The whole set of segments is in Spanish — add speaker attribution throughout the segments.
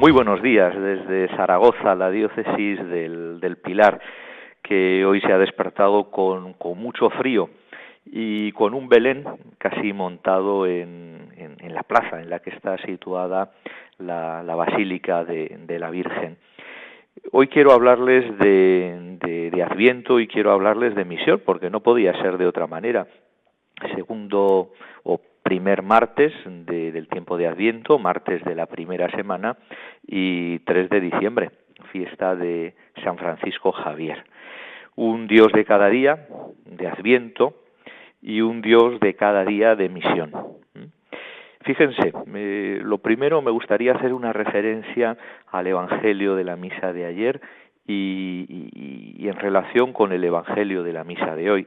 Speaker 1: Muy buenos días desde Zaragoza, la diócesis del, Pilar, que hoy se ha despertado con, mucho frío y con un Belén casi montado en, la plaza en la que está situada la, Basílica de, la Virgen. Hoy quiero hablarles de, de, Adviento y quiero hablarles de misión, porque no podía ser de otra manera. Segundo o primer martes del tiempo de Adviento, martes de la primera semana y 3 de diciembre, fiesta de San Francisco Javier. Un Dios de cada día, de Adviento, y un Dios de cada día de misión. Fíjense, lo primero me gustaría hacer una referencia al Evangelio de la misa de ayer y en relación con el Evangelio de la misa de hoy.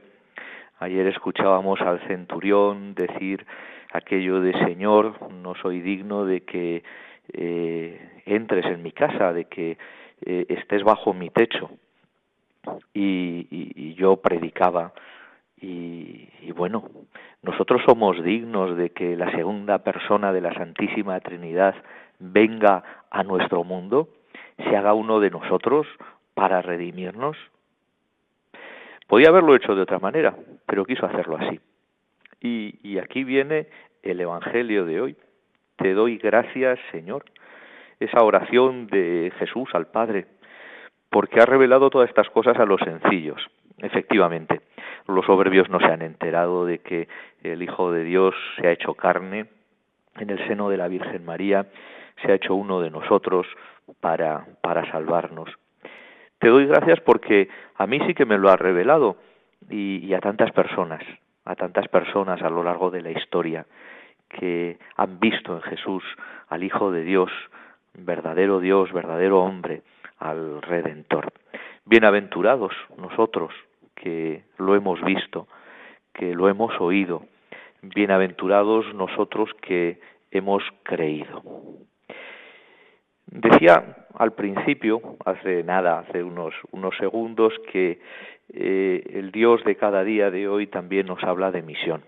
Speaker 1: Ayer escuchábamos al centurión decir aquello de Señor, no soy digno de que eh, entres en mi casa, de que eh, estés bajo mi techo. Y, yo predicaba y, y, bueno, nosotros somos dignos de que la segunda persona de la Santísima Trinidad venga a nuestro mundo, se haga uno de nosotros para redimirnos. Podía haberlo hecho de otra manera, pero quiso hacerlo así. Y, aquí viene el Evangelio de hoy. Te doy gracias, Señor. Esa oración de Jesús al Padre, porque ha revelado todas estas cosas a los sencillos. Efectivamente, los soberbios no se han enterado de que el Hijo de Dios se ha hecho carne en el seno de la Virgen María, se ha hecho uno de nosotros para, para salvarnos. Te doy gracias porque a mí sí que me lo ha revelado y a tantas personas a tantas personas a lo largo de la historia que han visto en Jesús al Hijo de Dios, verdadero Dios, verdadero hombre, al Redentor. Bienaventurados nosotros que lo hemos visto, que lo hemos oído, bienaventurados nosotros que hemos creído. Decía al principio, hace nada, hace unos, unos segundos, que eh, el Dios de cada día de hoy también nos habla de misión.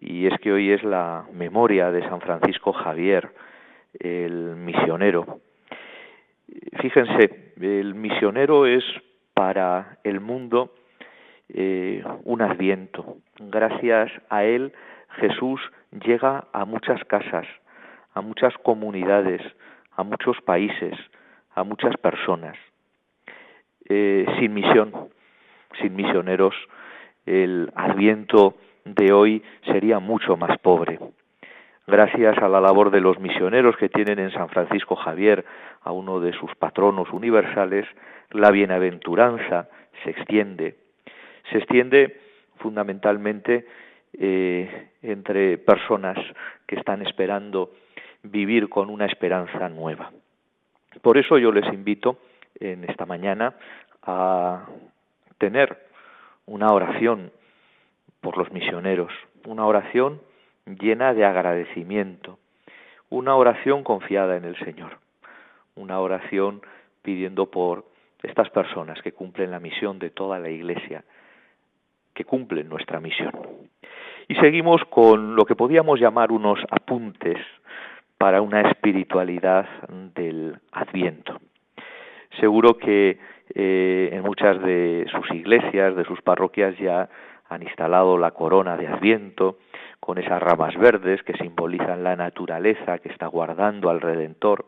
Speaker 1: Y es que hoy es la memoria de San Francisco Javier, el misionero. Fíjense, el misionero es para el mundo eh, un adviento. Gracias a él Jesús llega a muchas casas, a muchas comunidades, a muchos países, a muchas personas. Eh, sin misión, sin misioneros, el adviento de hoy sería mucho más pobre. Gracias a la labor de los misioneros que tienen en San Francisco Javier, a uno de sus patronos universales, la bienaventuranza se extiende. Se extiende fundamentalmente eh, entre personas que están esperando vivir con una esperanza nueva. Por eso yo les invito en esta mañana a tener una oración por los misioneros, una oración llena de agradecimiento, una oración confiada en el Señor, una oración pidiendo por estas personas que cumplen la misión de toda la Iglesia, que cumplen nuestra misión. Y seguimos con lo que podíamos llamar unos apuntes para una espiritualidad del Adviento. Seguro que eh, en muchas de sus iglesias, de sus parroquias ya han instalado la corona de Adviento con esas ramas verdes que simbolizan la naturaleza que está guardando al Redentor,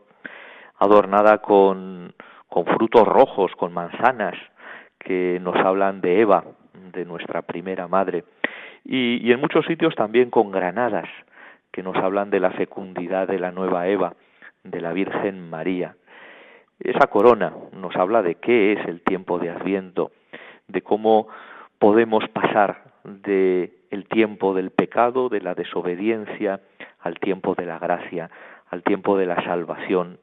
Speaker 1: adornada con, con frutos rojos, con manzanas que nos hablan de Eva, de nuestra primera madre, y, y en muchos sitios también con granadas que nos hablan de la fecundidad de la nueva Eva, de la Virgen María. Esa corona nos habla de qué es el tiempo de Adviento, de cómo podemos pasar de el tiempo del pecado, de la desobediencia, al tiempo de la gracia, al tiempo de la salvación,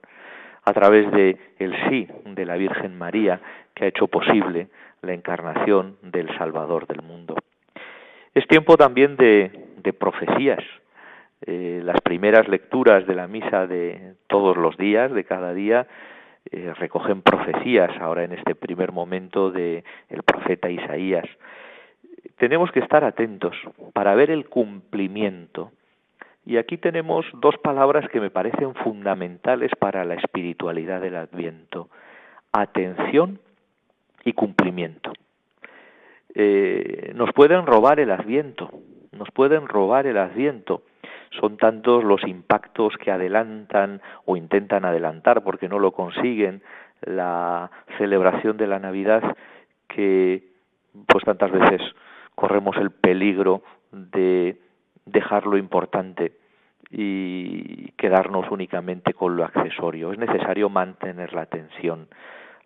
Speaker 1: a través de el sí de la Virgen María que ha hecho posible la encarnación del Salvador del mundo. Es tiempo también de, de profecías. Eh, las primeras lecturas de la misa de todos los días, de cada día, eh, recogen profecías ahora en este primer momento de el profeta Isaías. Tenemos que estar atentos para ver el cumplimiento. Y aquí tenemos dos palabras que me parecen fundamentales para la espiritualidad del Adviento. Atención y cumplimiento. Eh, nos pueden robar el Adviento, nos pueden robar el Adviento son tantos los impactos que adelantan o intentan adelantar porque no lo consiguen la celebración de la Navidad que pues tantas veces corremos el peligro de dejar lo importante y quedarnos únicamente con lo accesorio. Es necesario mantener la atención,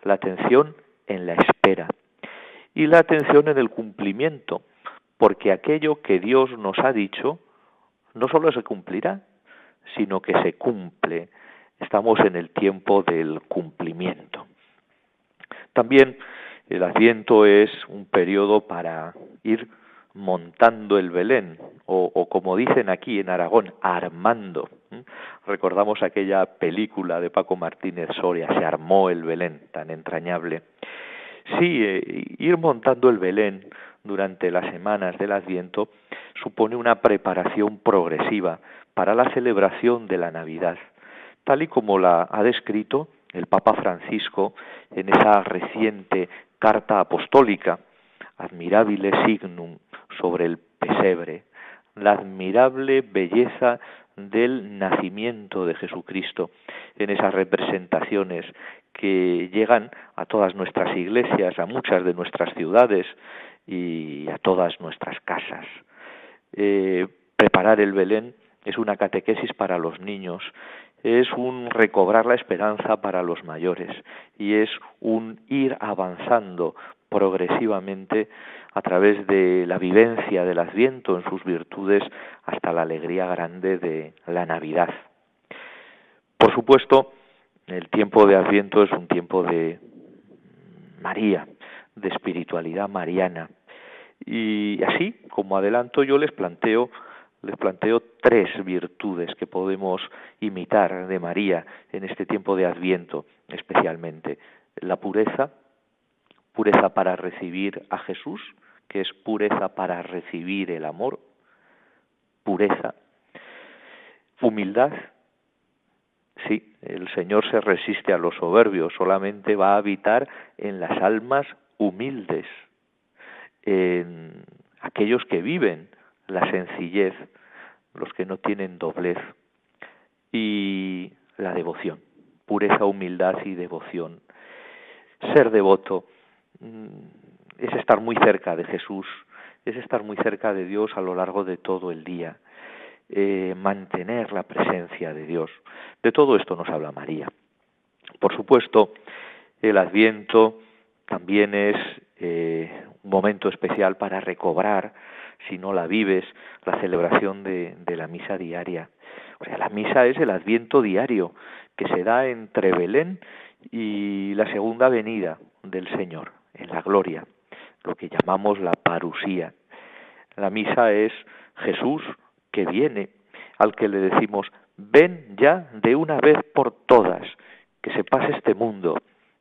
Speaker 1: la atención en la espera y la atención en el cumplimiento, porque aquello que Dios nos ha dicho no solo se cumplirá, sino que se cumple. Estamos en el tiempo del cumplimiento. También el Adviento es un periodo para ir montando el Belén, o, como dicen aquí en Aragón, armando. Recordamos aquella película de Paco Martínez Soria, se armó el Belén, tan entrañable. Sí, eh, ir montando el Belén durante las semanas del Adviento supone una preparación progresiva para la celebración de la Navidad, tal y como la ha descrito el Papa Francisco en esa reciente carta apostólica, Admirabile Signum, sobre el pesebre, la admirable belleza del nacimiento de Jesucristo, en esas representaciones que llegan a todas nuestras iglesias, a muchas de nuestras ciudades y a todas nuestras casas. Eh, preparar el Belén es una catequesis para los niños, es un recobrar la esperanza para los mayores y es un ir avanzando progresivamente a través de la vivencia del Adviento en sus virtudes hasta la alegría grande de la Navidad. Por supuesto, el tiempo de Adviento es un tiempo de María, de espiritualidad mariana. Y así, como adelanto, yo les planteo, les planteo tres virtudes que podemos imitar de María en este tiempo de Adviento, especialmente. La pureza, pureza para recibir a Jesús, que es pureza para recibir el amor, pureza, humildad, sí, el Señor se resiste a los soberbios, solamente va a habitar en las almas humildes, en aquellos que viven la sencillez, los que no tienen doblez, y la devoción, pureza, humildad y devoción. Ser devoto mm, es estar muy cerca de Jesús, es estar muy cerca de Dios a lo largo de todo el día, eh, mantener la presencia de Dios. De todo esto nos habla María. Por supuesto, el adviento también es eh, momento especial para recobrar, si no la vives, la celebración de, de la misa diaria. O sea, la misa es el adviento diario que se da entre Belén y la segunda venida del Señor, en la gloria, lo que llamamos la parusía. La misa es Jesús que viene, al que le decimos, ven ya de una vez por todas, que se pase este mundo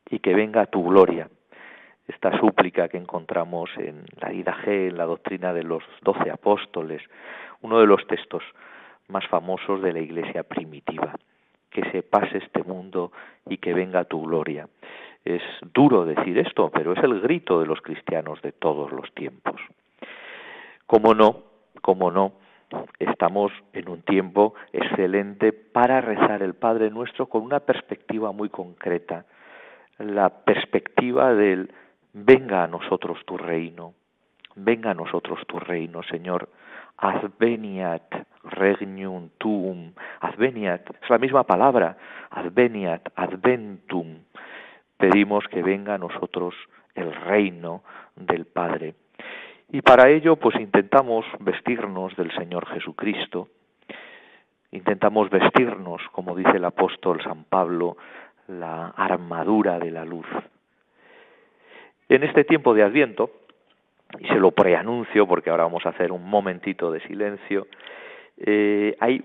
Speaker 1: y que venga tu gloria esta súplica que encontramos en la G, en la doctrina de los doce apóstoles, uno de los textos más famosos de la iglesia primitiva. Que se pase este mundo y que venga tu gloria. Es duro decir esto, pero es el grito de los cristianos de todos los tiempos. Como no, como no, estamos en un tiempo excelente para rezar el Padre Nuestro con una perspectiva muy concreta, la perspectiva del venga a nosotros tu reino, venga a nosotros tu reino, Señor. Adveniat regnum tuum. Adveniat, es la misma palabra. Adveniat, adventum. Pedimos que venga a nosotros el reino del Padre. Y para ello, pues intentamos vestirnos del Señor Jesucristo. Intentamos vestirnos, como dice el apóstol San Pablo, la armadura de la luz. En este tiempo de Adviento, y se lo preanuncio porque ahora vamos a hacer un momentito de silencio, eh, hay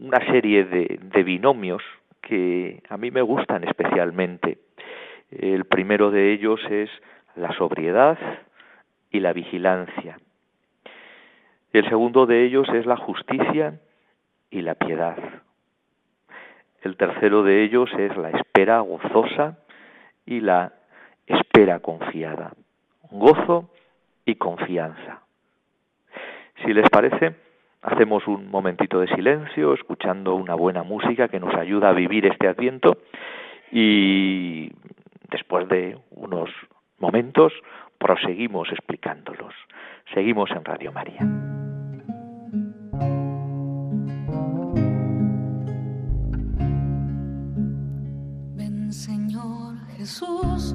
Speaker 1: una serie de, de binomios que a mí me gustan especialmente. El primero de ellos es la sobriedad y la vigilancia. El segundo de ellos es la justicia y la piedad. El tercero de ellos es la espera gozosa y la espera confiada. Gozo y confianza. Si les parece, hacemos un momentito de silencio, escuchando una buena música que nos ayuda a vivir este adviento y después de unos momentos proseguimos explicándolos. Seguimos en Radio María.
Speaker 2: Jesús,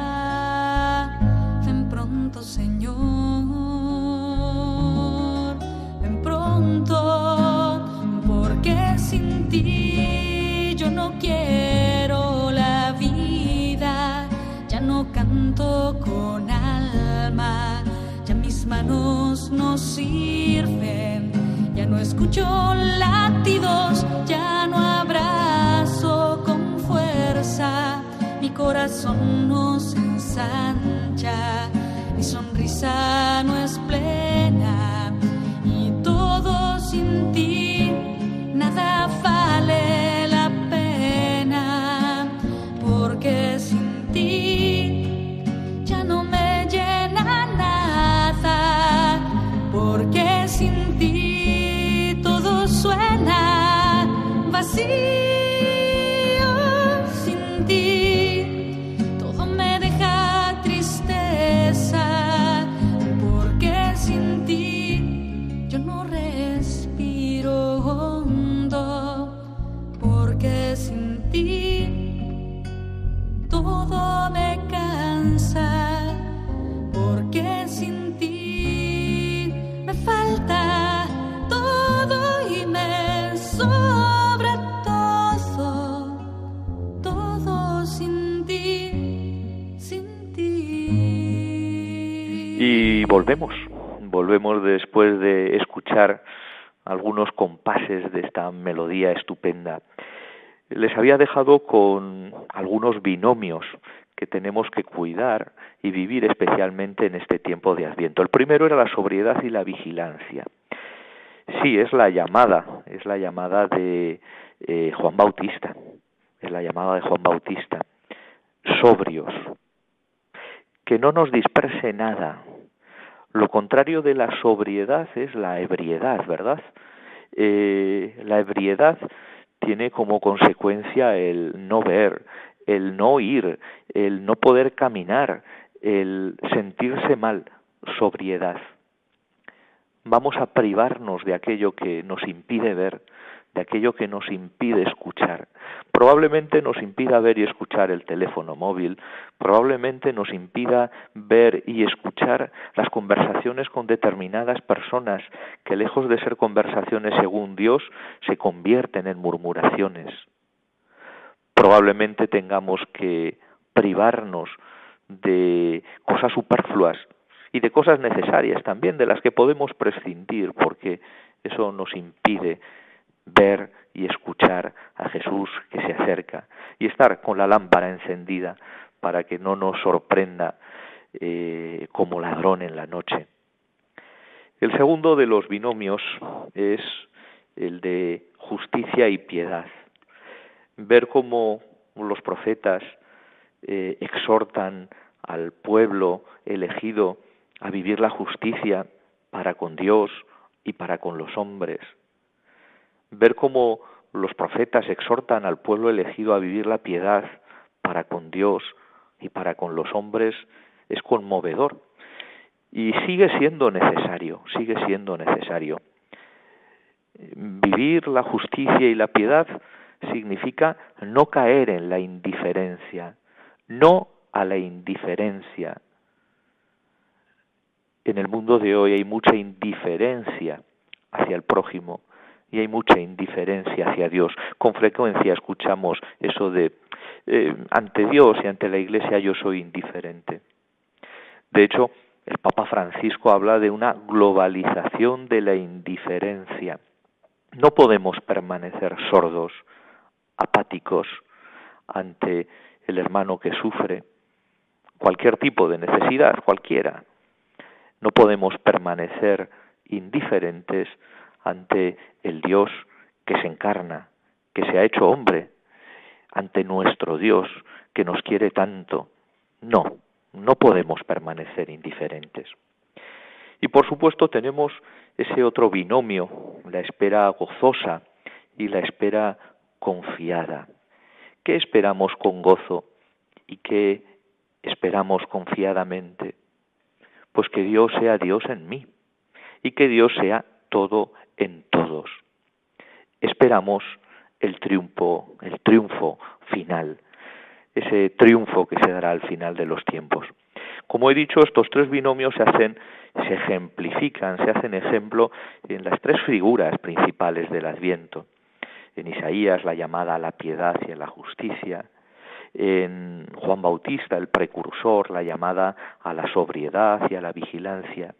Speaker 2: no es plena
Speaker 1: volvemos, volvemos después de escuchar algunos compases de esta melodía estupenda. Les había dejado con algunos binomios que tenemos que cuidar y vivir especialmente en este tiempo de Adviento. El primero era la sobriedad y la vigilancia. Sí, es la llamada, es la llamada de eh, Juan Bautista, es la llamada de Juan Bautista. Sobrios, que no nos disperse nada. Lo contrario de la sobriedad es la ebriedad, ¿verdad? Eh, la ebriedad tiene como consecuencia el no ver, el no oír, el no poder caminar, el sentirse mal, sobriedad. Vamos a privarnos de aquello que nos impide ver, de aquello que nos impide escuchar. Probablemente nos impida ver y escuchar el teléfono móvil, probablemente nos impida ver y escuchar las conversaciones con determinadas personas que lejos de ser conversaciones según Dios se convierten en murmuraciones. Probablemente tengamos que privarnos de cosas superfluas y de cosas necesarias también, de las que podemos prescindir, porque eso nos impide ver y escuchar a Jesús que se acerca y estar con la lámpara encendida para que no nos sorprenda eh, como ladrón en la noche. El segundo de los binomios es el de justicia y piedad. Ver cómo los profetas eh, exhortan al pueblo elegido a vivir la justicia para con Dios y para con los hombres. Ver cómo los profetas exhortan al pueblo elegido a vivir la piedad para con Dios y para con los hombres es conmovedor y sigue siendo necesario, sigue siendo necesario. Vivir la justicia y la piedad significa no caer en la indiferencia, no a la indiferencia. En el mundo de hoy hay mucha indiferencia hacia el prójimo y hay mucha indiferencia hacia Dios. Con frecuencia escuchamos eso de eh, ante Dios y ante la Iglesia yo soy indiferente. De hecho, el Papa Francisco habla de una globalización de la indiferencia. No podemos permanecer sordos, apáticos ante el hermano que sufre cualquier tipo de necesidad, cualquiera. No podemos permanecer indiferentes ante el Dios que se encarna, que se ha hecho hombre, ante nuestro Dios que nos quiere tanto. No, no podemos permanecer indiferentes. Y por supuesto tenemos ese otro binomio, la espera gozosa y la espera confiada. ¿Qué esperamos con gozo y qué esperamos confiadamente? Pues que Dios sea Dios en mí y que Dios sea todo en todos. Esperamos el triunfo, el triunfo final, ese triunfo que se dará al final de los tiempos. Como he dicho, estos tres binomios se hacen, se ejemplifican, se hacen ejemplo en las tres figuras principales del Adviento. En Isaías la llamada a la piedad y a la justicia, en Juan Bautista el precursor la llamada a la sobriedad y a la vigilancia,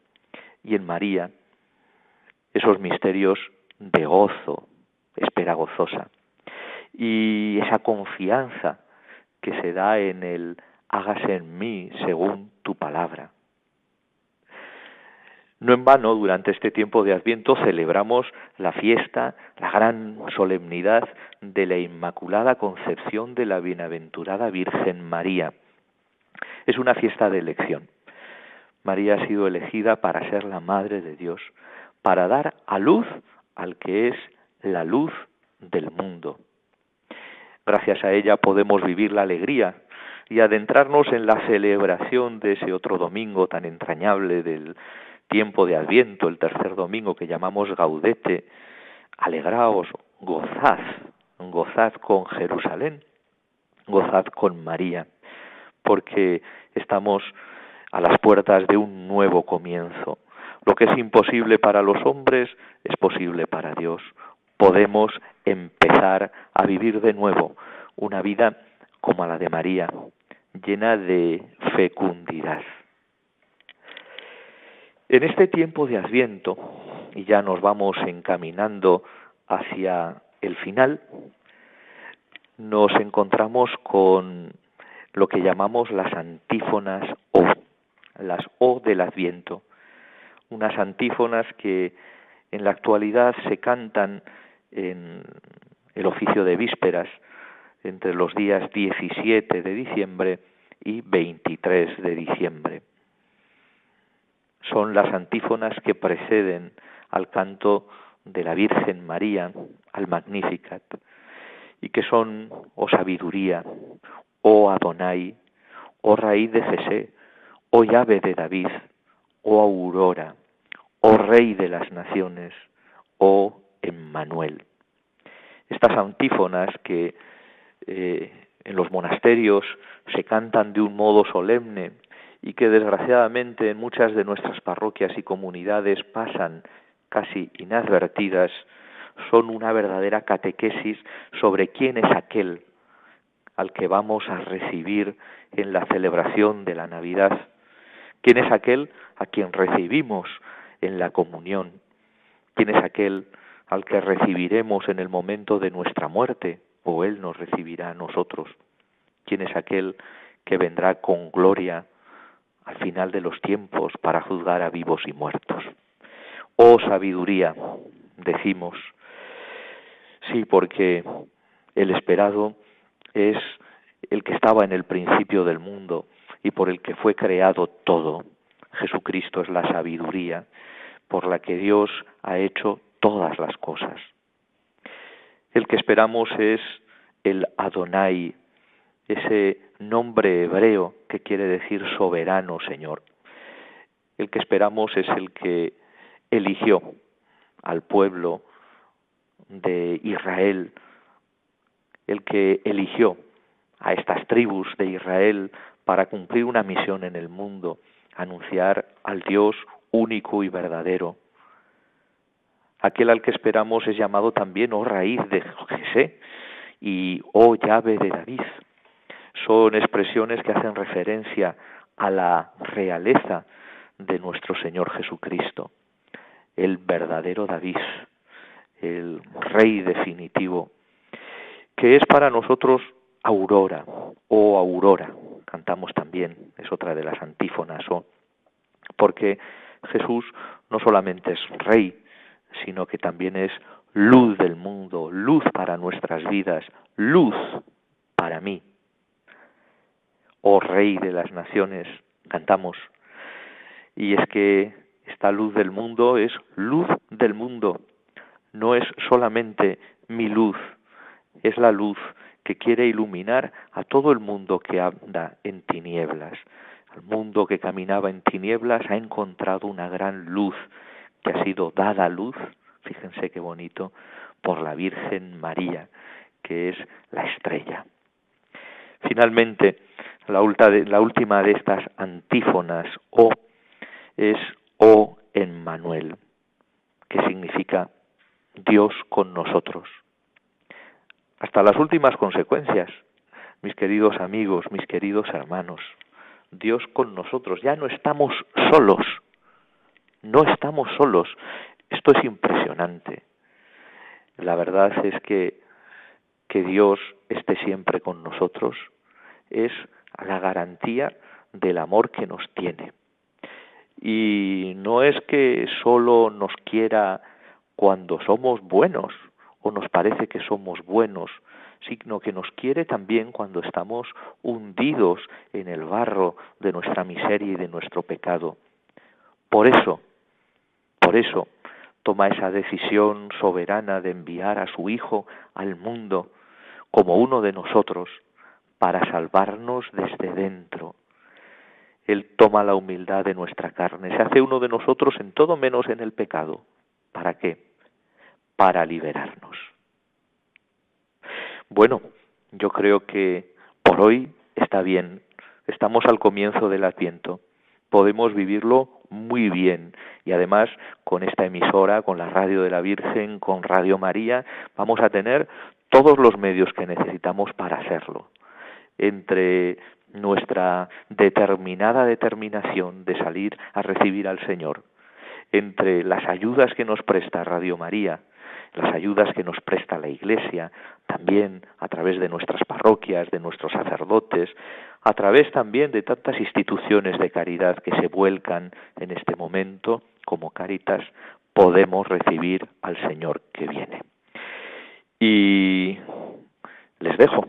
Speaker 1: y en María esos misterios de gozo, espera gozosa, y esa confianza que se da en el hágase en mí según tu palabra. No en vano, durante este tiempo de Adviento celebramos la fiesta, la gran solemnidad de la Inmaculada Concepción de la Bienaventurada Virgen María. Es una fiesta de elección. María ha sido elegida para ser la Madre de Dios, para dar a luz al que es la luz del mundo. Gracias a ella podemos vivir la alegría y adentrarnos en la celebración de ese otro domingo tan entrañable del tiempo de Adviento, el tercer domingo que llamamos Gaudete. Alegraos, gozad, gozad con Jerusalén, gozad con María, porque estamos a las puertas de un nuevo comienzo. Lo que es imposible para los hombres es posible para Dios podemos empezar a vivir de nuevo una vida como la de María, llena de fecundidad. En este tiempo de Adviento, y ya nos vamos encaminando hacia el final, nos encontramos con lo que llamamos las antífonas O, las O del Adviento, unas antífonas que en la actualidad se cantan en el oficio de vísperas entre los días 17 de diciembre y 23 de diciembre. Son las antífonas que preceden al canto de la Virgen María, al Magnificat, y que son, oh sabiduría, oh Adonai, oh raíz de Jesé, oh llave de David, oh aurora, oh rey de las naciones, oh Emmanuel. Estas antífonas que eh, en los monasterios se cantan de un modo solemne y que desgraciadamente en muchas de nuestras parroquias y comunidades pasan casi inadvertidas, son una verdadera catequesis sobre quién es aquel al que vamos a recibir en la celebración de la Navidad, quién es aquel a quien recibimos en la comunión, quién es aquel al que recibiremos en el momento de nuestra muerte, o Él nos recibirá a nosotros. ¿Quién es aquel que vendrá con gloria al final de los tiempos para juzgar a vivos y muertos? oh sabiduría, decimos. Sí, porque el esperado es el que estaba en el principio del mundo y por el que fue creado todo. Jesucristo es la sabiduría por la que Dios ha hecho todas las cosas. El que esperamos es el Adonai, ese nombre hebreo que quiere decir soberano Señor. El que esperamos es el que eligió al pueblo de Israel, el que eligió a estas tribus de Israel para cumplir una misión en el mundo, anunciar al Dios único y verdadero. Aquel al que esperamos es llamado también, oh raíz de Jesé y oh llave de David. Son expresiones que hacen referencia a la realeza de nuestro Señor Jesucristo, el verdadero David, el rey definitivo, que es para nosotros aurora o aurora, cantamos también, es otra de las antífonas, o porque Jesús no solamente es rey, sino que también es luz del mundo, luz para nuestras vidas, luz para mí. Oh Rey de las naciones, cantamos. Y es que esta luz del mundo es luz del mundo, no es solamente mi luz, es la luz que quiere iluminar a todo el mundo que anda en tinieblas. El mundo que caminaba en tinieblas ha encontrado una gran luz que ha sido dada luz, fíjense qué bonito, por la Virgen María, que es la estrella. Finalmente, la, última de estas antífonas, O, es O en Manuel, que significa Dios con nosotros. Hasta las últimas consecuencias, mis queridos amigos, mis queridos hermanos, Dios con nosotros, ya no estamos solos, no estamos solos. Esto es impresionante. La verdad es que que Dios esté siempre con nosotros es la garantía del amor que nos tiene. Y no es que solo nos quiera cuando somos buenos o nos parece que somos buenos, sino que nos quiere también cuando estamos hundidos en el barro de nuestra miseria y de nuestro pecado. Por eso, por eso, toma esa decisión soberana de enviar a su Hijo al mundo como uno de nosotros para salvarnos desde dentro. Él toma la humildad de nuestra carne, se hace uno de nosotros en todo menos en el pecado. ¿Para qué? Para liberarnos. Bueno, yo creo que por hoy está bien. Estamos al comienzo del Adviento. Podemos vivirlo muy bien y además con esta emisora, con la radio de la Virgen, con Radio María, vamos a tener todos los medios que necesitamos para hacerlo. Entre nuestra determinada determinación de salir a recibir al Señor, entre las ayudas que nos presta Radio María, las ayudas que nos presta la Iglesia, también a través de nuestras parroquias, de nuestros sacerdotes, a través también de tantas instituciones de caridad que se vuelcan en este momento, como Caritas, podemos recibir al Señor que viene. Y les dejo,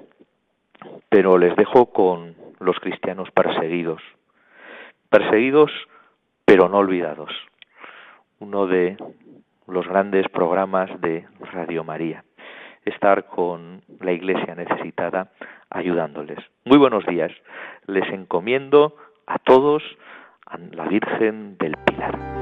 Speaker 1: pero les dejo con los cristianos perseguidos, perseguidos pero no olvidados. Uno de los grandes programas de Radio María, estar con la iglesia necesitada ayudándoles. Muy buenos días, les encomiendo a todos a la Virgen del Pilar.